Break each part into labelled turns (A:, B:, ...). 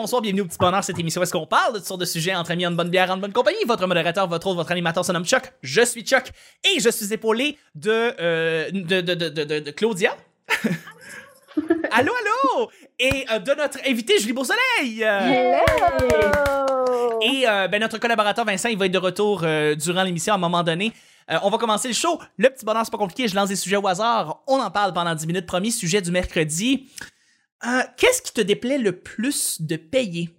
A: bonsoir, bienvenue au Petit Bonheur, cette émission où est-ce qu'on parle de toutes sortes de sujets entre amis, en bonne bière, en bonne compagnie. Votre modérateur, votre autre, votre animateur se nomme Chuck. Je suis Chuck et je suis épaulé de, euh, de, de, de, de, de Claudia. allô, allô! Et euh, de notre invité, Julie Beausoleil!
B: Hello!
A: Et euh, ben, notre collaborateur Vincent, il va être de retour euh, durant l'émission à un moment donné. Euh, on va commencer le show. Le petit bonheur, c'est pas compliqué. Je lance des sujets au hasard. On en parle pendant 10 minutes. Premier sujet du mercredi. Euh, Qu'est-ce qui te déplaît le plus de payer?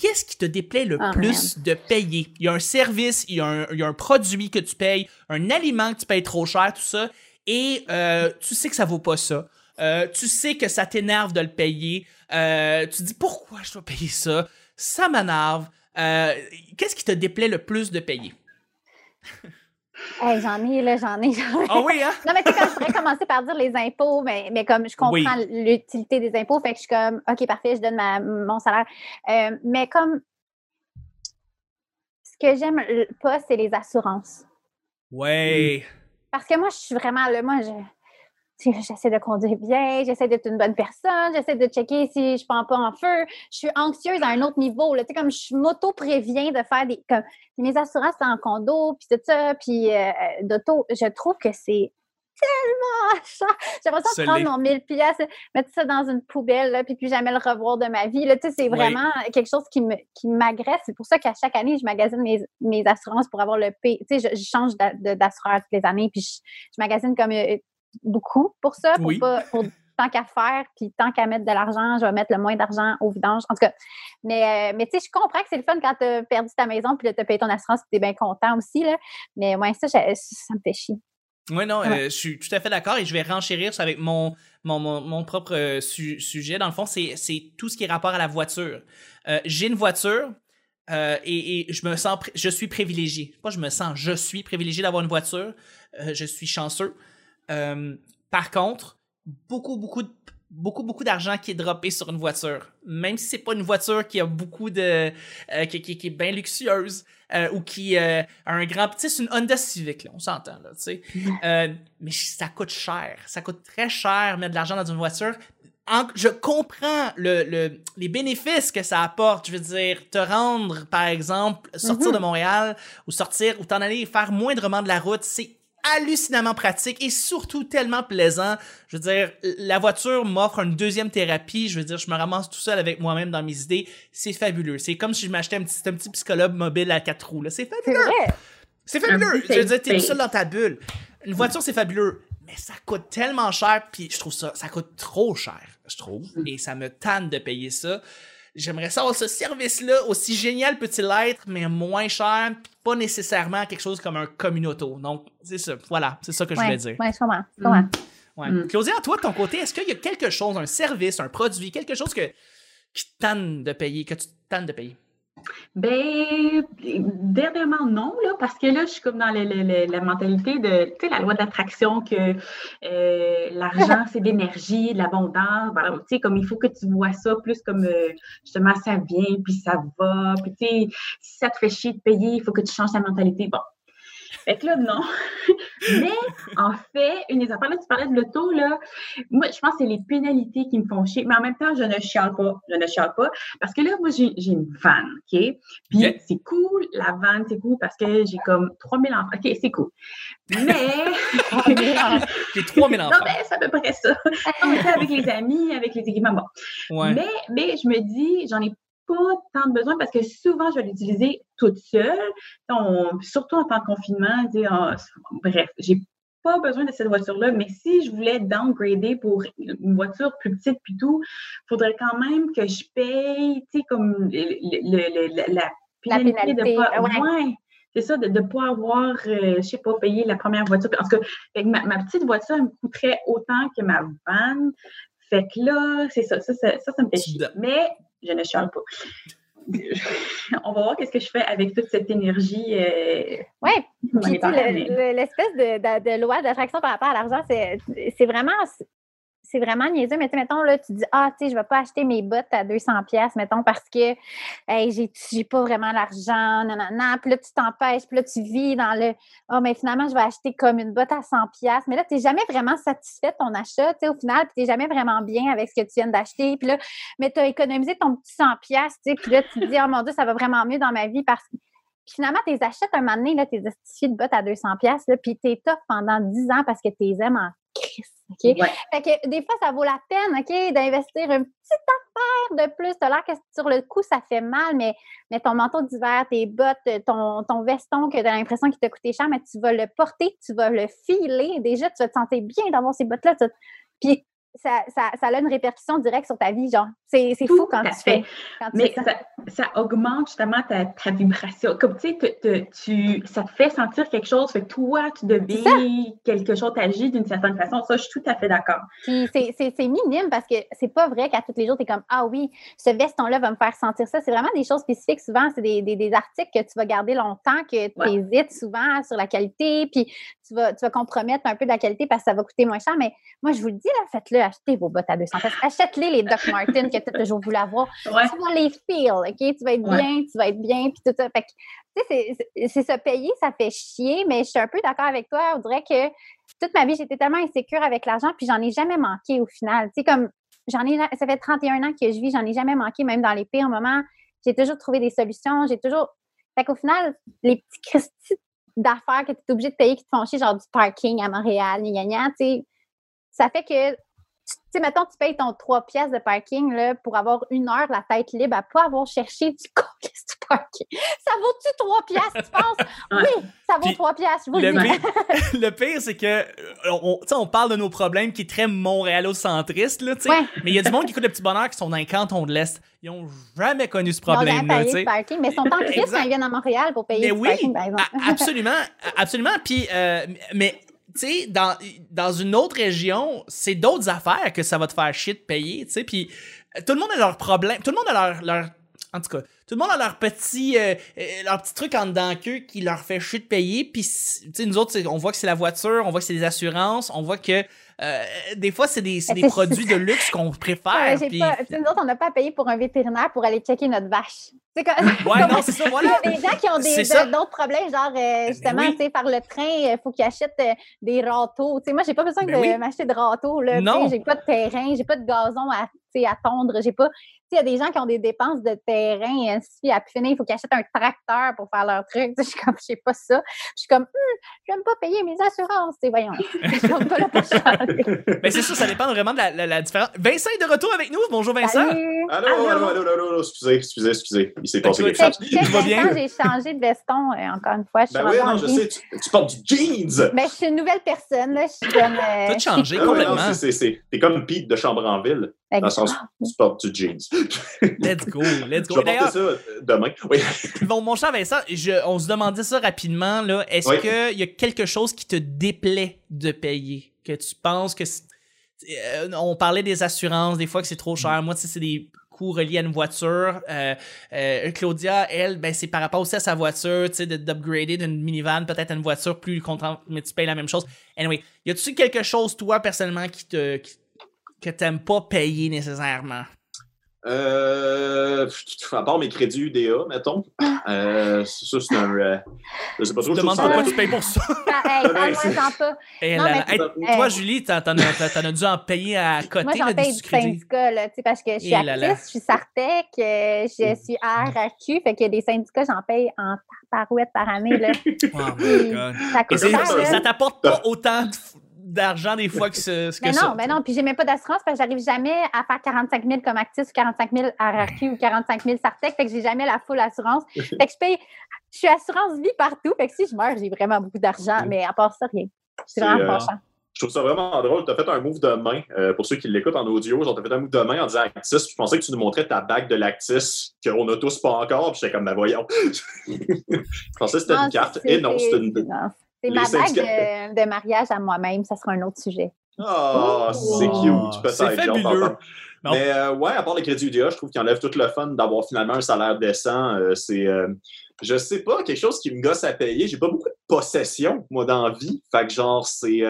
A: Qu'est-ce qui te déplaît le
B: Oh,
A: plus de payer? Il y a un service, il y a un, il y a un produit que tu payes, un aliment que tu payes trop cher, tout ça, et euh, tu sais que ça vaut pas ça. Euh, tu sais que ça t'énerve de le payer. Tu te dis pourquoi je dois payer ça? Ça m'énerve. Qu'est-ce qui te déplaît le plus de payer?
B: Hey, j'en ai, là, j'en ai, j'en ai.
A: Ah oui, hein?
B: Non, mais tu sais, comme je pourrais commencer par dire les impôts, mais, mais comme je comprends
A: Oui.
B: l'utilité des impôts, fait que je suis comme, OK, parfait, je donne ma, mon salaire. Euh, mais comme, ce que j'aime pas, c'est les assurances.
A: Ouais.
B: Parce que moi, je suis vraiment là, moi, je. J'essaie de conduire bien, j'essaie d'être une bonne personne, j'essaie de checker si je prends pas en feu. Je suis anxieuse à un autre niveau. Là. Tu sais, comme je m'auto-préviens de faire des. Comme, mes assurances en condo, puis tout ça, puis euh, d'auto. Je trouve que c'est tellement cher. J'aimerais ça
A: Ça
B: prendre mon 1000 pièces, mettre ça dans une poubelle, là, puis plus jamais le revoir de ma vie. Là. Tu sais, c'est
A: Oui.
B: vraiment quelque chose qui me qui m'agresse. C'est pour ça qu'à chaque année, je magasine mes, mes assurances pour avoir le P. Tu sais, je, je change d'a- de- d'assureur toutes les années, puis je, je magasine comme euh, beaucoup pour ça, pour
A: Oui.
B: pas pour tant qu'à faire, puis tant qu'à mettre de l'argent, je vais mettre le moins d'argent au vidange. En tout cas, mais, euh, mais tu sais, je comprends que c'est le fun quand tu as perdu ta maison, puis tu as payé ton assurance, tu es bien content aussi. Là. Mais ouais, ça, ça me fait chier.
A: Oui, non,
B: Ouais.
A: euh, je suis tout à fait d'accord et je vais renchérir ça avec mon, mon, mon, mon propre euh, su- sujet. Dans le fond, c'est tout ce qui est rapport à la voiture. Euh, J'ai une voiture euh, et, et je me sens, je suis privilégié. Pas je me sens, je suis privilégié d'avoir une voiture. Euh, je suis chanceux. Euh, par contre, beaucoup, beaucoup de beaucoup beaucoup d'argent qui est droppé sur une voiture même si c'est pas une voiture qui a beaucoup de euh, qui, qui- qui est bien luxueuse euh, ou qui euh, a un grand tu sais c'est une Honda Civic là on s'entend là tu sais euh, mais ça coûte cher. Ça coûte très cher mettre de l'argent dans une voiture. En- je comprends le, le- les bénéfices que ça apporte. Je veux dire, te rendre, par exemple, sortir
B: Mhm.
A: de Montréal ou sortir ou t'en aller faire moindrement de la route, c'est hallucinamment pratique et surtout tellement plaisant. Je veux dire, la voiture m'offre une deuxième thérapie. Je veux dire, je me ramasse tout seul avec moi-même dans mes idées. C'est fabuleux. C'est comme si je m'achetais un petit, un petit psychologue mobile à quatre roues. C'est fabuleux. C'est fabuleux. Je veux dire, t'es tout seul dans ta bulle. Une voiture, c'est fabuleux. Mais ça coûte tellement cher, puis je trouve ça, ça coûte trop cher, je trouve. Et ça me tanne de payer ça. J'aimerais savoir ce service-là, aussi génial peut-il être, mais moins cher, pas nécessairement quelque chose comme un communauto. Donc, c'est ça. Voilà, c'est ça que je voulais dire.
B: ouais, je comprends. je comprends.
A: Ouais.
C: Mm.
A: Claudia, toi, de ton côté, est-ce qu'il y a quelque chose, un service, un produit, quelque chose que, qui tanne de payer, que tu tannes de payer?
C: Ben, dernièrement, non, là, parce que là, je suis comme dans le- le- le- la mentalité de, tu sais, la loi d'attraction que euh, l'argent, c'est de l'énergie, de l'abondance. Voilà, tu sais, comme il faut que tu vois ça plus comme, euh, justement, ça vient, puis ça va. Puis, tu sais, si ça te fait chier de payer, il faut que tu changes ta mentalité. Bon. Fait que là, non. Mais, en fait, une des affaires, là, tu parlais de l'auto, là. Moi, je pense que c'est les pénalités qui me font chier. Mais en même temps, je ne chiale pas. Je ne chiale pas. Parce que là, moi, j'ai j'ai une vanne, OK? Puis c'est cool, la vanne, c'est cool parce que j'ai comme 3000 enfants. OK, c'est cool. Mais,
A: J'ai 3000
C: non,
A: enfants.
C: mais c'est à peu près ça. Non, mais avec les amis, avec les équipements, bon.
A: Ouais.
C: Mais, mais je me dis, j'en ai pas tant de besoin parce que souvent, je vais l'utiliser toute seule. On- surtout en temps de confinement, tu sais, en- bref, j'ai pas besoin de cette voiture-là, mais si je voulais downgrader pour une voiture plus petite puis tout, faudrait quand même que je paye, tu sais, comme le, le- le- la, la pénalité
B: pénalité,
C: de pas,
B: ah ouais.
C: ouais, c'est ça, de ne pas avoir, euh, je sais pas, payé la première voiture. En tout cas, fait que ma, ma petite voiture, elle me coûterait autant que ma van. Fait que là, c'est ça, ça, ça, ça, ça me fait chier. Mais je ne chiale pas. On va voir qu'est-ce que je fais avec toute cette énergie. Euh,
B: Oui,
C: mais-
B: l'espèce de, de- de loi d'attraction par rapport à l'argent, c'est vraiment. C'est vraiment niaiseux, mais tu mettons, là, tu dis, ah, tu sais, je vais pas acheter mes bottes à 200 pièces mettons, parce que hey, j'ai, j'ai pas vraiment l'argent, nanana. Puis là, tu t'empêches, puis là, tu vis dans le, oh, mais finalement, je vais acheter comme une botte à 100 pièces Mais là, tu n'es jamais vraiment satisfait de ton achat, tu sais, au final, tu n'es jamais vraiment bien avec ce que tu viens d'acheter. Puis là, mais tu as économisé ton petit 100 pièces tu sais, puis là, tu te dis, oh mon Dieu, ça va vraiment mieux dans ma vie parce que puis finalement, tu les achètes un moment donné, là, tes de bottes à 200 pièces puis tu es top pendant 10 ans parce que tu les aimes en OK? Fait que des fois, ça vaut la peine, OK, d'investir une petite affaire de plus. Tu l'air que sur le coup, ça fait mal, mais, mais ton manteau d'hiver, tes bottes, ton, ton veston que tu as l'impression qu'il t'a coûté cher, mais tu vas le porter, tu vas le filer. Déjà, tu vas te sentir bien d'avoir ces bottes-là. Puis ça, ça, ça, a une répercussion directe sur ta vie, genre. C'est fou quand tu fais.
C: Mais ça, ça, augmente justement ta, ta vibration. Comme tu sais, tu, ça te fait sentir quelque chose, fait que toi, tu deviens quelque chose, t'agis d'une certaine façon. Ça, je suis tout à fait d'accord.
B: c'est minime parce que c'est pas vrai qu'à tous les jours, tu es comme Ah oui, ce veston-là va me faire sentir ça. C'est vraiment des choses spécifiques. Souvent, c'est des, des, des, articles que tu vas garder longtemps, que tu hésites souvent sur la qualité, puis tu vas, tu vas compromettre un peu de la qualité parce que ça va coûter moins cher. Mais moi, je vous le dis, là, faites-le achetez vos bottes à 200 Achète-les, les Doc Martens que tu as toujours voulu avoir. Tu vas les feel, OK? Tu vas être bien, tu vas être bien, puis tout ça. Fait que, c'est se payer, ça fait chier, mais je suis un peu d'accord avec toi. On dirait que toute ma vie, j'étais tellement insécure avec l'argent, puis j'en ai jamais manqué au final. Tu sais, comme, j'en ai, ça fait 31 ans que je vis, j'en ai jamais manqué, même dans les pires moments. J'ai toujours trouvé des solutions, j'ai toujours... Fait qu'au final, les petits cristis d'affaires que tu es obligé de payer qui te font chier, genre du parking à Montréal, gna, gna, tu sais, ça fait que tu sais, mettons, tu payes ton 3 pièces de parking là, pour avoir une heure la tête libre à pas avoir cherché du colis du parking. Ça vaut-tu 3 pièces, tu penses? Oui, ça vaut 3 pièces,
A: le, pire, le pire, c'est que euh, on, on parle de nos problèmes qui est très montréalocentristes, là, sais. mais il y a du monde qui écoute le petit bonheur qui sont dans les cantons de l'Est. Ils n'ont jamais connu ce problème-là.
B: Ils parking, mais ils sont en crise quand ils viennent à Montréal pour payer mais oui, parking, par exemple.
A: absolument, absolument. Puis, euh, mais tu sais, dans, dans une autre région, c'est d'autres affaires que ça va te faire chier de payer, tu sais. Puis euh, tout le monde a leurs problèmes, tout le monde a leur, leur en tout cas, tout le monde a leur petit, euh, euh, leur petit truc en dedans qu'eux qui leur fait chier de payer. Puis, tu sais, nous autres, on voit que c'est la voiture, on voit que c'est les assurances, on voit que des fois, c'est des, des produits de luxe qu'on préfère.
B: Ouais, puis... pas, nous autres, on n'a pas payé pour un vétérinaire pour aller checker notre vache.
A: C'est comme, ouais, non, c'est ça, voilà.
B: Il y a des gens qui ont d'autres problèmes, genre, euh, ben justement, tu sais, par le train, il faut qu'ils achètent euh, des râteaux. Tu sais, moi, j'ai pas besoin ben de m'acheter de râteaux, là. Non. J'ai pas de terrain, j'ai pas de gazon à, à tondre, j'ai pas, il y a des gens qui ont des dépenses de terrain, ainsi, à finir, il faut qu'ils achètent un tracteur pour faire leur truc. Je suis comme, je sais pas ça. Je suis comme, hum, j'aime pas payer mes assurances. voyons.
A: Mais c'est ça, ça dépend vraiment de la, différence. Vincent est de retour avec nous. Bonjour, Vincent.
D: Allô, allô, allô, allô, allô, excusez, excusez, excusez. Il s'est passé quelque chose.
B: Tout va bien? J'ai changé de veston, euh, encore une fois. Je
D: ben oui, non, je sais, tu, portes du jeans.
B: Mais ben, je suis une nouvelle personne. Là. Je suis comme. Euh...
A: T'as changé ah complètement.
D: T'es comme Pete de Chambre en Ville. Dans le sens où tu portes du jeans.
A: let's go, let's go.
D: Je vais porter ça euh, demain. Oui.
A: bon, mon cher Vincent, je, on se demandait ça rapidement. Là. Est-ce qu'il y a quelque chose qui te déplaît? De payer? Que tu penses que... Euh, on parlait des assurances, des fois que c'est trop cher. Moi, c'est des coûts reliés à une voiture. Euh, Claudia, elle, ben, c'est par rapport aussi à sa voiture, tu sais, d'upgrader d'une minivan peut-être à une voiture plus contente, mais tu payes la même chose. Anyway, y a-tu quelque chose, toi, personnellement, qui te, que t'aimes pas payer nécessairement?
D: Euh, à part mes crédits UDA, mettons. Euh, ça, c'est un. Euh, je sais pas trop.
A: Je demande pourquoi tu payes pour ça.
B: hey, moi,
A: toi, Julie, t'en as, dû en payer à côté.
B: Moi, j'en paye du syndicat, là, parce que je suis actrice, je suis Sartec, euh, je mm. suis RAQ, fait que des syndicats, j'en paye en parouette par année. Là. Oh my
A: God. Ça, coûte cher, ça t'apporte pas autant de d'argent des fois que ce, que
B: mais
A: non,
B: ça. Mais non, puis j'ai même pas d'assurance parce que j'arrive jamais à faire 45 000 comme actif ou 45 000 RRQ ou 45 000 Sartec, fait que j'ai jamais la full assurance. fait que je paye, je suis assurance vie partout, fait que si je meurs, j'ai vraiment beaucoup d'argent, mais à part ça, rien. C'est vraiment euh,
D: Je trouve ça vraiment drôle. Tu as fait un move de main, euh, pour ceux qui l'écoutent en audio, genre, tu as fait un move de main en disant Actis. Je pensais que tu nous montrais ta bague de Lactis, qu'on a tous pas encore, puis j'étais comme, ben voyons. je pensais que c'était une carte. Et non, c'était une.
B: C'est ma bague de, mariage à moi-même, ça sera un autre sujet.
D: Ah, c'est cute, peut-être. C'est fabuleux. Mais euh, ouais, à part les crédits UDA, je trouve qu'il enlève tout le fun d'avoir finalement un salaire décent. Euh, c'est, euh, je sais pas, quelque chose qui me gosse à payer. J'ai pas beaucoup de possessions, moi, dans la vie. Fait que genre, c'est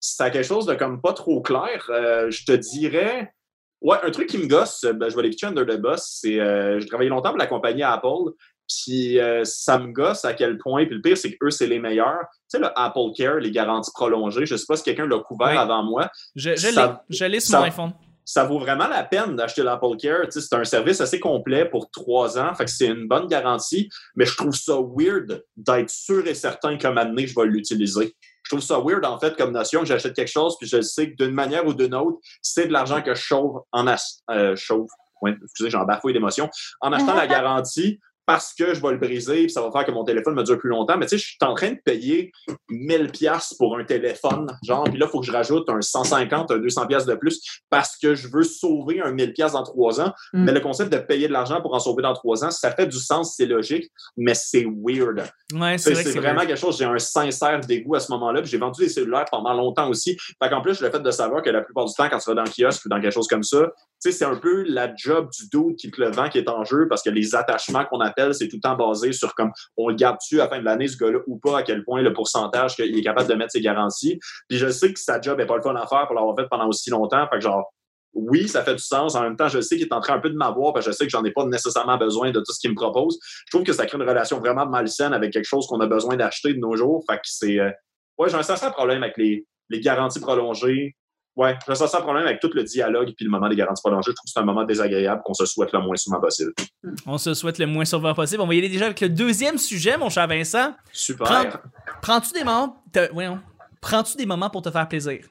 D: ça a quelque chose de comme pas trop clair. Euh, je te dirais. Ouais, un truc qui me gosse, ben, je vais les under the bus, c'est. Euh, j'ai travaillé longtemps pour la compagnie Apple. Puis euh, ça me gosse à quel point. Puis le pire, c'est qu'eux, c'est les meilleurs. Tu sais, le Apple Care, les garanties prolongées, je sais pas si quelqu'un l'a couvert
A: Oui.
D: avant moi.
A: Je, je
D: Ça-
A: l'ai. Je l'ai sur
D: ça-
A: mon iPhone.
D: ça vaut vraiment la peine d'acheter l'Apple Care. Tu sais, C'est un service assez complet pour trois ans. Fait que c'est une bonne garantie. Mais je trouve ça weird d'être sûr et certain qu'à un moment donné, je vais l'utiliser. Je trouve ça weird, en fait, comme notion que j'achète quelque chose, puis je sais que d'une manière ou d'une autre, c'est de l'argent que je sauve en ach- euh, sauve. Ouais, excusez, j'en bafouille d'émotion. En achetant la garantie, parce que je vais le briser, puis ça va faire que mon téléphone me dure plus longtemps. Mais tu sais, je suis en train de payer 1000 pièces pour un téléphone, genre, puis là, il faut que je rajoute un 150, un 200 pièces de plus parce que je veux sauver un 1000 pièces dans trois ans.
C: Mm.
D: Mais le concept de payer de l'argent pour en sauver dans trois ans, ça fait du sens, c'est logique, mais c'est weird.
A: Ouais, c'est vrai que
D: vraiment
A: weird.
D: quelque chose, j'ai un sincère dégoût à ce moment-là. J'ai vendu des cellulaires pendant longtemps aussi. Fait qu'en plus, le fait de savoir que la plupart du temps, quand tu vas dans le kiosque ou dans quelque chose comme ça, sais, c'est un peu la job du dos qui te le vend qui est en jeu parce que les attachements qu'on appelle, c'est tout le temps basé sur comme on le garde-tu à la fin de l'année, ce gars-là, ou pas, à quel point le pourcentage qu'il est capable de mettre ses garanties. Puis je sais que sa job n'est pas le fun à faire pour l'avoir fait pendant aussi longtemps. Fait que genre, oui, ça fait du sens. En même temps, je sais qu'il est en train un peu de m'avoir parce que je sais que j'en ai pas nécessairement besoin de tout ce qu'il me propose. Je trouve que ça crée une relation vraiment malsaine avec quelque chose qu'on a besoin d'acheter de nos jours. Fait que c'est. euh, Ouais, j'ai un certain problème avec les, les garanties prolongées. Ouais, j'ai un certain problème avec tout le dialogue puis le moment des garanties prolongées. Je trouve que c'est un moment désagréable qu'on se souhaite le moins souvent possible.
A: On se souhaite le moins souvent possible. On va y aller déjà avec le deuxième sujet, mon cher Vincent.
D: Super.
A: Prends- Prends-tu des moments. te- voyons. Prends-tu des moments pour te faire plaisir?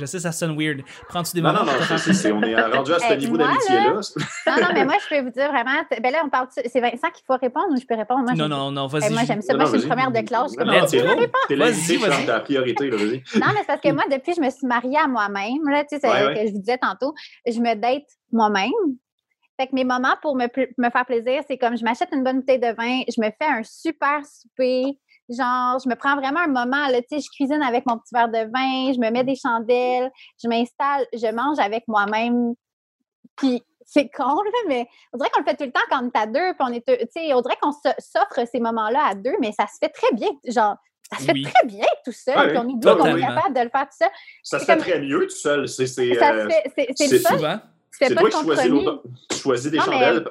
A: Je sais, ça sonne weird. Prends-tu des
D: Non,
A: moments
D: non, non, c'est- c'est- on est rendu à ce niveau d'amitié-là.
B: Non, non, mais moi, je peux vous dire vraiment. Ben là, on parle. C'est Vincent qu'il faut répondre ou je peux répondre? Moi,
A: Non,
B: je-
A: non, non, vas-y.
B: moi, j'aime ça.
D: Non,
B: Moi,
D: non,
B: je suis une première de classe. Je suis comme,
D: Non,
B: oh,
D: t'es l'invité, je
A: vas-y.
D: chante ta priorité, là, vas-y.
B: Non, mais c'est parce que moi, depuis, je me suis mariée à moi-même, là, tu sais, c'est que je vous disais tantôt, je me date moi-même. Fait que mes moments pour me, pl- me faire plaisir, c'est comme je m'achète une bonne bouteille de vin, je me fais un super souper, genre, je me prends vraiment un moment, là, tu sais, je cuisine avec mon petit verre de vin, je me mets des chandelles, je m'installe, je mange avec moi-même. Puis c'est con, là, mais on dirait qu'on le fait tout le temps quand on est à deux, puis on est, tu sais, on dirait qu'on s'offre ces moments-là à deux, mais ça se fait très bien, genre, ça se fait
A: Oui.
B: très bien tout seul,
D: Ouais,
B: puis on est deux,
A: totalement.
B: on est capable de le faire tout seul.
D: Ça se fait
B: comme-
D: très mieux tout seul. C'est euh,
B: le fun,
A: Souvent.
D: c'est toi qui choisis, choisis des
B: Non, mais-
D: chandelles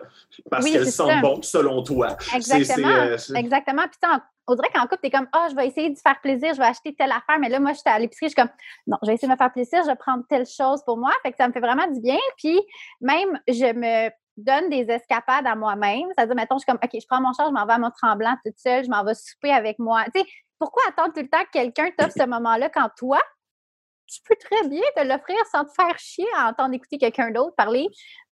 D: parce
B: Oui,
D: qu'elles sentent
B: ça.
D: bon selon toi.
B: Exactement.
D: euh,
B: Exactement. Puis, en- on dirait qu'en couple, t'es comme, ah, je vais essayer de faire plaisir, je vais acheter telle affaire. Mais là, moi, j'étais à l'épicerie, je suis comme, non, je vais essayer de me faire plaisir, je vais prendre telle chose pour moi. Fait que ça me fait vraiment du bien. Puis, même, je me donne des escapades à moi-même. C'est-à-dire, mettons, je suis comme, OK, je prends mon char, je m'en vais à Mont-Tremblant toute seule, je m'en vais souper avec moi. Tu sais, pourquoi attendre tout le temps que quelqu'un t'offre ce moment-là quand toi, tu peux très bien te l'offrir sans te faire chier à entendre écouter quelqu'un d'autre parler?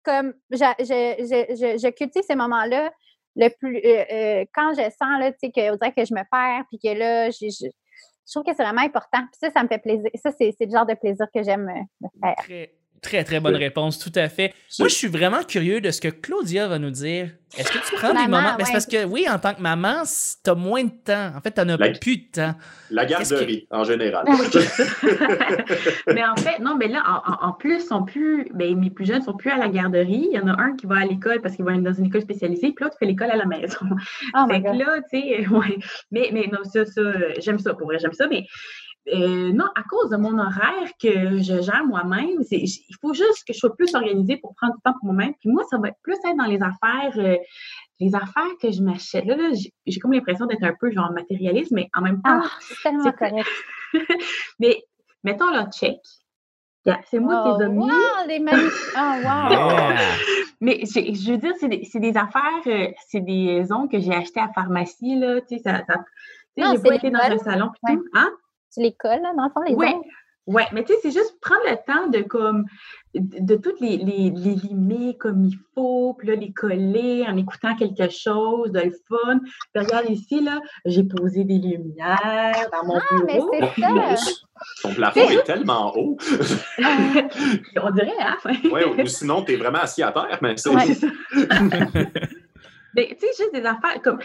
B: Comme je, je, je, je, je cultive ces moments-là le plus euh, euh, quand je sens là, tu sais, que on dirait que je me perds, puis que là, je, je, je trouve que c'est vraiment important. Puis ça, ça me fait plaisir. Ça, c'est le genre de plaisir que j'aime euh, faire.
A: Très, très bonne réponse, tout à fait. Moi, je suis vraiment curieux de ce que Claudia va nous dire. Est-ce que tu prends des
B: Maman,
A: moments? Ben, c'est parce que, oui, en tant que maman, t'as moins de temps. En fait, t'en as
D: La-
A: plus de temps.
D: La
A: que-
D: garderie, en général.
C: mais en fait, non, mais là, en, plus, sont plus, ben, mes plus jeunes sont plus à la garderie. Il y en a un qui va à l'école parce qu'il va être dans une école spécialisée, puis l'autre fait l'école à la maison.
B: Oh
C: fait que là, tu sais, ouais. Mais, mais non, ça, ça, j'aime ça, pour vrai, j'aime ça, mais euh, non, à cause de mon horaire que je gère moi-même, il faut juste que je sois plus organisée pour prendre du temps pour moi-même. Puis moi, ça va être plus être dans les affaires, euh, les affaires que je m'achète. Là, là, j'ai- comme l'impression d'être un peu genre matérialiste, mais en même temps,
B: Ah, c'est tellement correct.
C: mais mettons le check. Yeah, C'est moi qui
B: Oh,
C: les ai mis.
B: wow, des magnifiques. Oh, wow.
C: Mais je veux dire, c'est des, c'est des affaires, euh, c'est des ongles que j'ai achetées à la pharmacie, là. Tu sais, ça, ça- tu sais,
B: Non,
C: j'ai pas
B: les
C: été dans un salon pis
B: Ouais.
C: tout. Hein?
B: Tu les colles, là, dans le fond, les
C: Ouais.
B: ongles?
C: Ouais, mais tu sais, c'est juste prendre le temps de comme de, de toutes les, les, les limer comme il faut, puis là, les coller en écoutant quelque chose de le fun. Puis regarde ici, là, j'ai posé des lumières dans mon
B: Ah, mais
C: bureau.
B: c'est ça.
D: Ton plafond est tellement haut.
C: On dirait, hein?
D: Ouais, ou sinon, t'es vraiment assis à terre, mais c'est.
C: Ouais, c'est ça. Mais tu sais, juste des affaires comme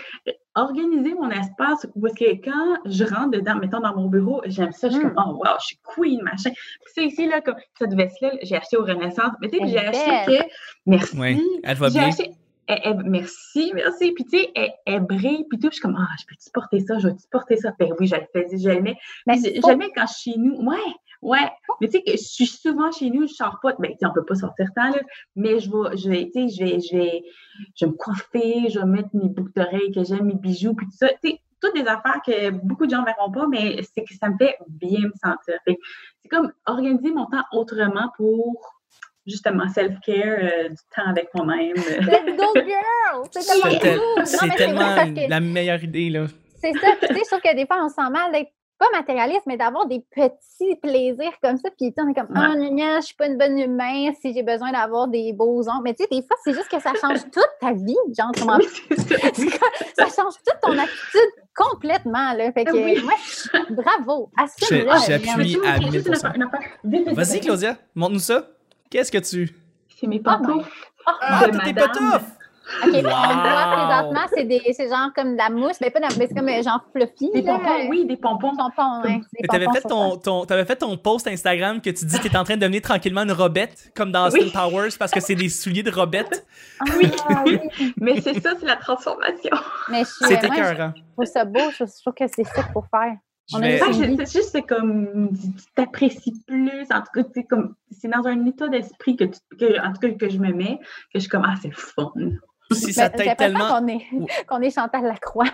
C: organiser mon espace parce que quand je rentre dedans, mettons dans mon bureau, j'aime ça, je suis
B: Mm.
C: comme, oh wow, je suis queen, machin. Puis ça ici, là, comme cette veste-là, j'ai acheté au Renaissance. Mais tu sais, j'ai acheté que, merci.
A: Ouais, elle va
C: J'ai
A: bien.
C: acheté- elle- elle- merci, merci. Puis, tu sais, elle, elle brille, puis tout. Puis, je suis comme, ah, je peux-tu porter ça? Je vais-tu porter ça? Ben oui, je le faisais, je le mets.
B: Mais
C: Puis, je,
B: faut-
C: je le mets quand je suis chez nous. Ouais, ouais. Mais tu sais, que je suis souvent chez nous, je sors pas. Ben, tu sais, on peut pas sortir tant, là. Mais je vais, je vais, tu sais, je vais, je vais, je vais me coiffer, je vais mettre mes boucles d'oreilles que j'aime, mes bijoux, puis tout ça. Tu sais, toutes des affaires que beaucoup de gens verront pas, mais c'est que ça me fait bien me sentir. C'est comme organiser mon temps autrement pour justement self-care, euh, du temps avec moi-même.
B: Let's go, girl! C'est tellement cool! Non,
A: c'est
B: mais
A: tellement la meilleure idée, là.
B: C'est ça. Puis, tu sais, je trouve que des fois, on se sent mal d'être pas matérialiste, mais d'avoir des petits plaisirs comme ça. Puis, on est comme, ah, gna, je suis pas une bonne humain si j'ai besoin d'avoir des beaux ongles. Mais, tu sais, des fois, c'est juste que ça change toute ta vie. Genre, comment
C: ça.
B: Change toute ton attitude complètement. Là. Fait que,
C: Oui.
B: moi, bravo.
A: J'appuie. À
C: me dire juste une
A: 1000%.
C: affaire- une affaire? Vite, vite,
A: Vas-y. Claudia, montre-nous ça. Qu'est-ce que tu.
C: C'est mes
B: Oh
C: pantoufles.
B: Oh,
A: Ah,
C: de
A: t'as tes
C: madame.
B: OK,
A: Wow.
B: on voit présentement, c'est des- c'est genre comme de la mousse, mais pas de la- mais c'est comme euh, genre fluffy.
C: Des
B: là.
C: pompons, oui, des pompons.
B: Pompons, ouais. Des
A: Mais t'avais
B: pompons
A: fait ton, ton, t'avais fait ton post Instagram que tu dis que t'es en train de devenir tranquillement une robette, comme dans Austin
C: Oui.
A: Powers, parce que c'est des souliers de robette.
B: Ah, oui.
C: Mais c'est ça, c'est la transformation.
B: Mais je suis.
A: C'est
B: moi, je
A: écœurant.
B: trouve ça beau. Je je trouve que c'est ça qu'il faut faire. Une
C: Ah,
B: Oui.
C: C'est juste, c'est comme, tu tu t'apprécies plus. En tout cas, comme, c'est dans un état d'esprit que, tu- que, en tout cas, que je me mets, que je suis comme, ah, c'est fun.
A: Si ça t'aide tellement.
B: qu'on est, qu'on est Chantal Lacroix.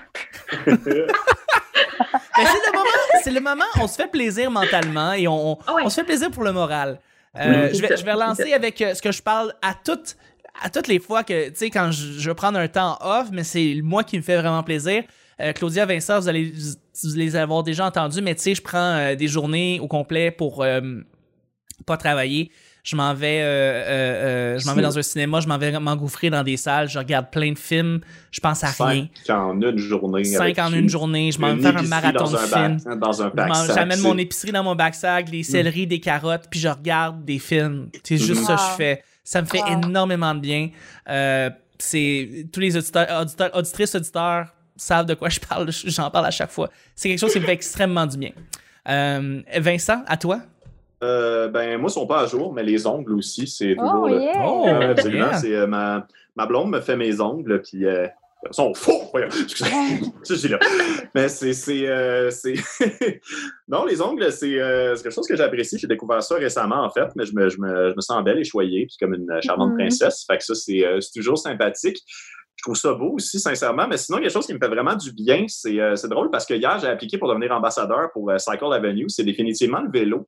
A: Mais c'est le moment, c'est le moment, on se fait plaisir mentalement et on, on,
C: Ah ouais.
A: on se fait plaisir pour le moral. Euh,
C: Oui,
A: je, vais, je vais relancer avec euh, ce que je parle à toutes, à toutes les fois que, tu sais, quand je, je vais prendre un temps off, mais c'est moi qui me fait vraiment plaisir. Euh, Claudia, Vincent, vous allez vous les avoir déjà entendus, mais tu sais, je prends euh, des journées au complet pour euh, pas travailler. Je m'en vais, euh, euh, euh, je m'en vais dans un cinéma, je m'en vais m'engouffrer dans des salles, je regarde plein de films, je pense à rien.
D: Cinq en une journée.
A: Cinq en une journée, je m'en vais faire un marathon
D: dans
A: de
D: un
A: films.
D: bac- Dans un
A: J'amène mon épicerie dans mon backsack,
D: Mm.
A: des céleris, des carottes, puis je regarde des films. C'est juste
D: Mhm.
A: ça que je fais. Ça me fait énormément de bien. Euh, c'est tous les auditeurs, auditeurs, auditrices, auditeurs savent de quoi je parle. J'en parle à chaque fois. C'est quelque chose qui me fait extrêmement du bien. Euh, Vincent, à toi?
D: Euh, ben, moi, ils sont pas à jour, mais les ongles aussi, c'est toujours.
B: Oh,
D: le-
B: yeah!
A: Oh,
D: absolument.
A: yeah.
D: C'est, euh, ma, ma blonde me fait mes ongles, puis euh, ils sont faux! Là. Mais c'est. c'est, euh, c'est- non, les ongles, c'est, euh, quelque chose que j'apprécie. J'ai découvert ça récemment, en fait, mais je me, je me, je me sens belle et choyée, puis comme une charmante
B: Mhm.
D: princesse. Fait que ça, c'est, euh, c'est toujours sympathique. Je trouve ça beau aussi, sincèrement. Mais sinon, il y a quelque chose qui me fait vraiment du bien. C'est, euh, c'est drôle parce que hier, j'ai appliqué pour devenir ambassadeur pour euh, Cycle Avenue. C'est définitivement le vélo.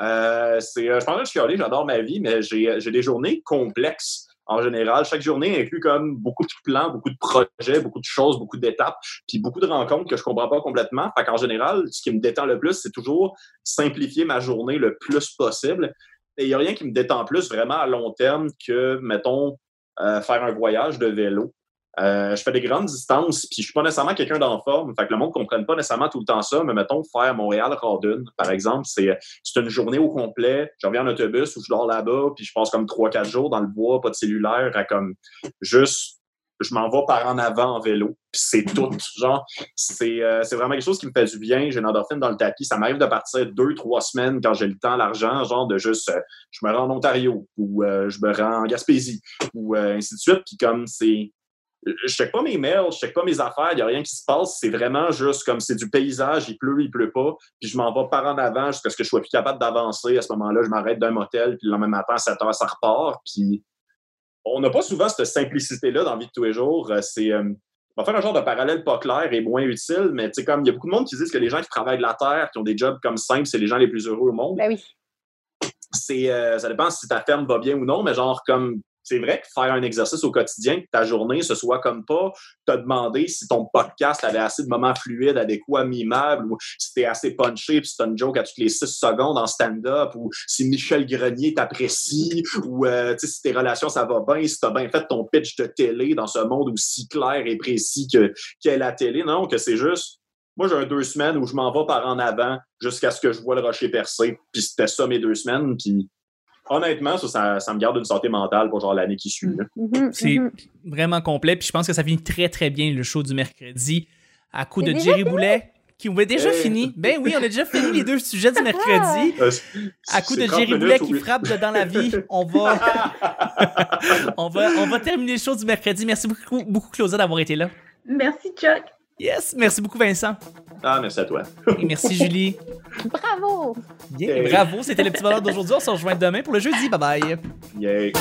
D: Euh, c'est, euh, je pense que chialer, j'adore ma vie, mais j'ai, j'ai des journées complexes en général. Chaque journée inclut comme beaucoup de plans, beaucoup de projets, beaucoup de choses, beaucoup d'étapes, puis beaucoup de rencontres que je comprends pas complètement. Fait qu'en général, ce qui me détend le plus, c'est toujours simplifier ma journée le plus possible. Et il n'y a rien qui me détend plus vraiment à long terme que, mettons, euh, faire un voyage de vélo. Euh, je fais des grandes distances, puis je suis pas nécessairement quelqu'un d'en forme. Fait que le monde ne comprenne pas nécessairement tout le temps ça, mais mettons, faire Montréal-Radun, par exemple, c'est une journée au complet. Je reviens en autobus ou je dors là-bas, puis je passe comme trois, quatre jours dans le bois, pas de cellulaire, à comme juste, je m'en vais par en avant en vélo, c'est tout. Genre, c'est euh, c'est vraiment quelque chose qui me fait du bien. J'ai une endorphine dans le tapis. Ça m'arrive de partir deux, trois semaines quand j'ai le temps, l'argent, genre de juste, euh, je me rends en Ontario ou je me rends en Gaspésie ou ainsi de suite. Puis comme c'est je check pas mes mails, je check pas mes affaires, il n'y a rien qui se passe. C'est vraiment juste comme c'est du paysage, il pleut, il pleut pas. Puis je m'en vais par en avant jusqu'à ce que je sois plus capable d'avancer. À ce moment-là, je m'arrête d'un motel, puis le lendemain matin, à 7 heures, ça repart. Puis on n'a pas souvent cette simplicité-là dans la vie de tous les jours. Euh, C'est. euh, on va faire un genre de parallèle pas clair et moins utile, mais tu sais, comme il y a beaucoup de monde qui disent que les gens qui travaillent de la terre, qui ont des jobs comme simples, c'est les gens les plus heureux au monde
B: Ben oui.
D: c'est euh, ça dépend si ta ferme va bien ou non, mais genre comme c'est vrai que faire un exercice au quotidien, que ta journée ce soit comme pas, te demander si ton podcast avait assez de moments fluides, adéquats, mimables, ou si t'es assez punché, puis si t'as une joke à toutes les six secondes en stand-up, ou si Michel Grenier t'apprécie, ou euh, si tes relations ça va bien, si t'as bien fait ton pitch de télé dans ce monde aussi clair et précis que qu'est la télé. Non, que c'est juste moi, j'ai un deux semaines où je m'en vais par en avant jusqu'à ce que je vois le rocher percer. Puis c'était ça mes deux semaines. Puis honnêtement, ça, ça, ça me garde une santé mentale pour genre l'année qui suit.
B: Mhm,
A: C'est
B: mhm.
A: vraiment complet. Puis je pense que ça finit très, très bien le show du mercredi. À coup de
B: déjà
A: Jerry Boulet, qui ont déjà
D: Hey.
A: fini. Ben oui, on a déjà fini les deux sujets du mercredi.
D: Euh,
A: À coup de
D: 30
A: Jerry Boulet qui frappe dans la vie, on va, on va, on va terminer le show du mercredi. Merci beaucoup, beaucoup Claudia d'avoir été là.
C: Merci, Chuck.
A: Yes, merci beaucoup Vincent.
D: Ah, merci à toi.
A: Et merci Julie.
B: Bravo!
A: Bien,
D: Hey.
A: bravo, c'était le petit bonheur d'aujourd'hui. On se rejoint demain pour le jeudi. Bye bye.
D: Yay.